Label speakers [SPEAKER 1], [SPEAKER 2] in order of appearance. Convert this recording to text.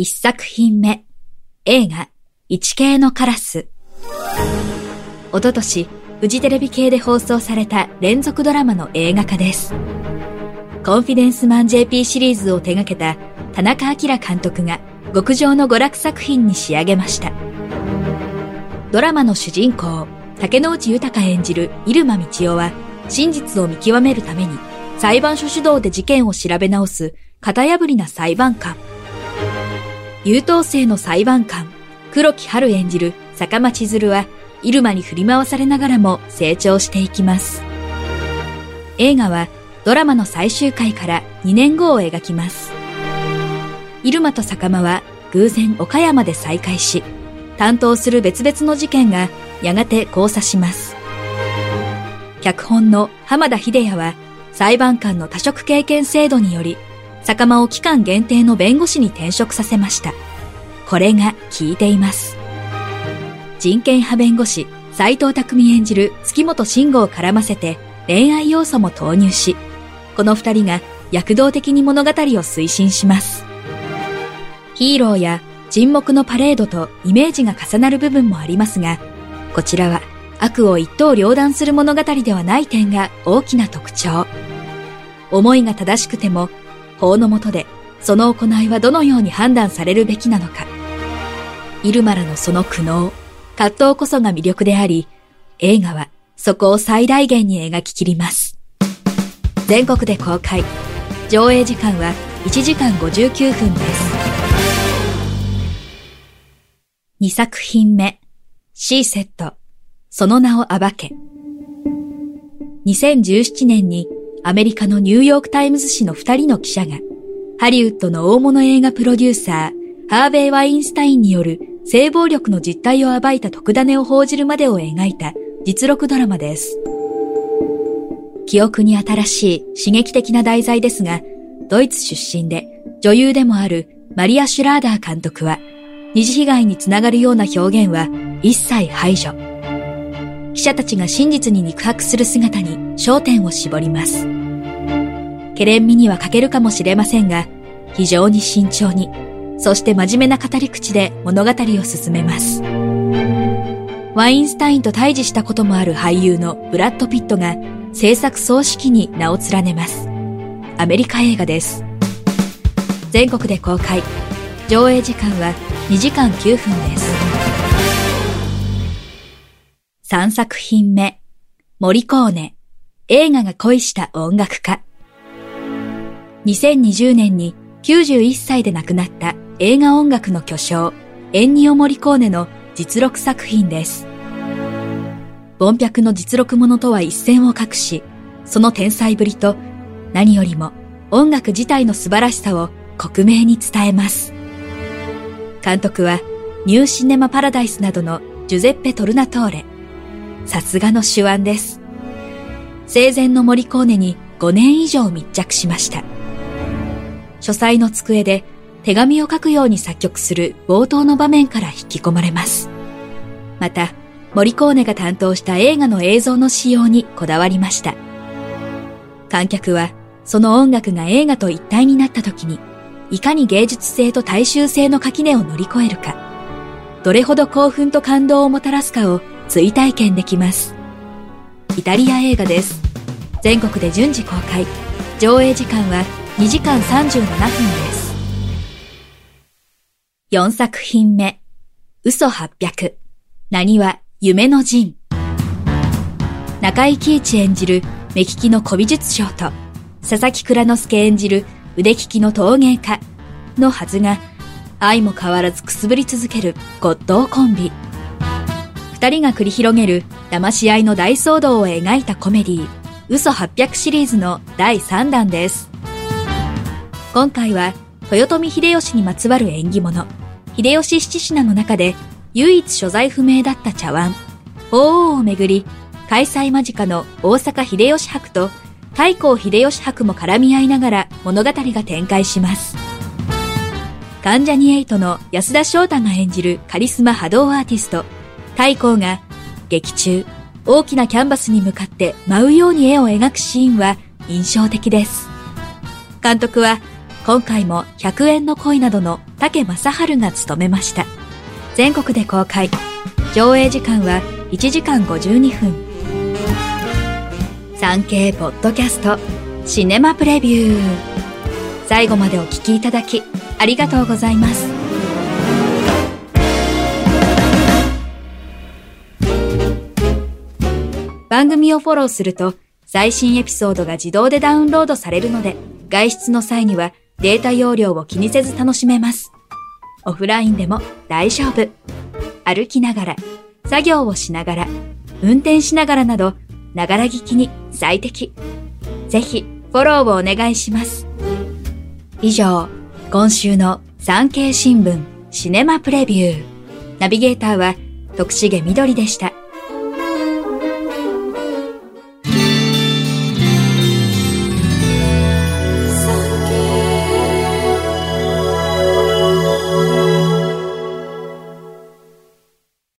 [SPEAKER 1] 一作品目、映画、一系のカラス。おととし、フジテレビ系で放送された連続ドラマの映画化です。コンフィデンスマン JP シリーズを手掛けた田中明監督が極上の娯楽作品に仕上げました。ドラマの主人公、竹野内豊演じる入間道夫は、真実を見極めるために、裁判所主導で事件を調べ直す、型破りな裁判官。優等生の裁判官、黒木春演じる坂間千鶴は、入間に振り回されながらも成長していきます。映画は、ドラマの最終回から2年後を描きます。入間と坂間は偶然岡山で再会し、担当する別々の事件がやがて交差します。脚本の浜田秀也は裁判官の多職経験制度により、坂間を期間限定の弁護士に転職させました。これが効いています。人権派弁護士、斎藤匠演じる月本慎吾を絡ませて恋愛要素も投入し、この二人が躍動的に物語を推進します。ヒーローや沈黙のパレードとイメージが重なる部分もありますが、こちらは悪を一刀両断する物語ではない点が大きな特徴。思いが正しくても、法の下でその行いはどのように判断されるべきなのか。イルマラのその苦悩、葛藤こそが魅力であり、映画はそこを最大限に描き切ります。全国で公開。上映時間は1時間59分です。2作品目、 SHE SAID、その名を暴け。2017年にアメリカのニューヨークタイムズ紙の2人の記者が、ハリウッドの大物映画プロデューサー、ハーベイ・ワインスタインによる性暴力の実態を暴いた特ダネを報じるまでを描いた実録ドラマです。記憶に新しい刺激的な題材ですが、ドイツ出身で女優でもあるマリア・シュラーダー監督は二次被害につながるような表現は一切排除。記者たちが真実に肉薄する姿に焦点を絞ります。ケレン味には欠けるかもしれませんが、非常に慎重に、そして真面目な語り口で物語を進めます。ワインスタインと対峙したこともある俳優のブラッド・ピットが制作総指揮に名を連ねます。アメリカ映画です。全国で公開。上映時間は2時間9分です。3作品目、森コーネ、映画が恋した音楽家。2020年に91歳で亡くなった映画音楽の巨匠、エンニオ・モリコーネの実録作品です。凡百の実録者とは一線を画し、その天才ぶりと何よりも音楽自体の素晴らしさを克明に伝えます。監督はニューシネマパラダイスなどのジュゼッペ・トルナトーレ。さすがの手腕です。生前のモリコーネに5年以上密着しました。書斎の机で手紙を書くように作曲する冒頭の場面から引き込まれます。また、モリコーネが担当した映画の映像の仕様にこだわりました。観客は、その音楽が映画と一体になった時にいかに芸術性と大衆性の垣根を乗り越えるか、どれほど興奮と感動をもたらすかを追体験できます。イタリア映画です。全国で順次公開。上映時間は2時間37分です。4作品目。嘘800。何は夢の陣。中井貴一演じる目利きの古美術商と、佐々木蔵之介演じる腕利きの陶芸家のはずが、愛も変わらずくすぶり続けるゴッドコンビ。二人が繰り広げる騙し合いの大騒動を描いたコメディ嘘800シリーズの第3弾です。今回は豊臣秀吉にまつわる縁起物、秀吉七品の中で唯一所在不明だった茶碗、鳳凰をめぐり、開催間近の大阪秀吉博と太閤秀吉博も絡み合いながら物語が展開します。関ジャニエイトの安田翔太が演じるカリスマ波動アーティスト、太閤が劇中大きなキャンバスに向かって舞うように絵を描くシーンは印象的です。監督は今回も100円の恋などの竹正春が務めました。全国で公開。上映時間は1時間52分。産経ポッドキャストシネマプレビュー。最後までお聞きいただきありがとうございます。番組をフォローすると最新エピソードが自動でダウンロードされるので外出の際にはデータ容量を気にせず楽しめます。オフラインでも大丈夫。歩きながら、作業をしながら、運転しながらなど、ながら聞きに最適。ぜひ、フォローをお願いします。以上、今週の産経新聞シネマプレビュー。ナビゲーターは徳重みどりでした。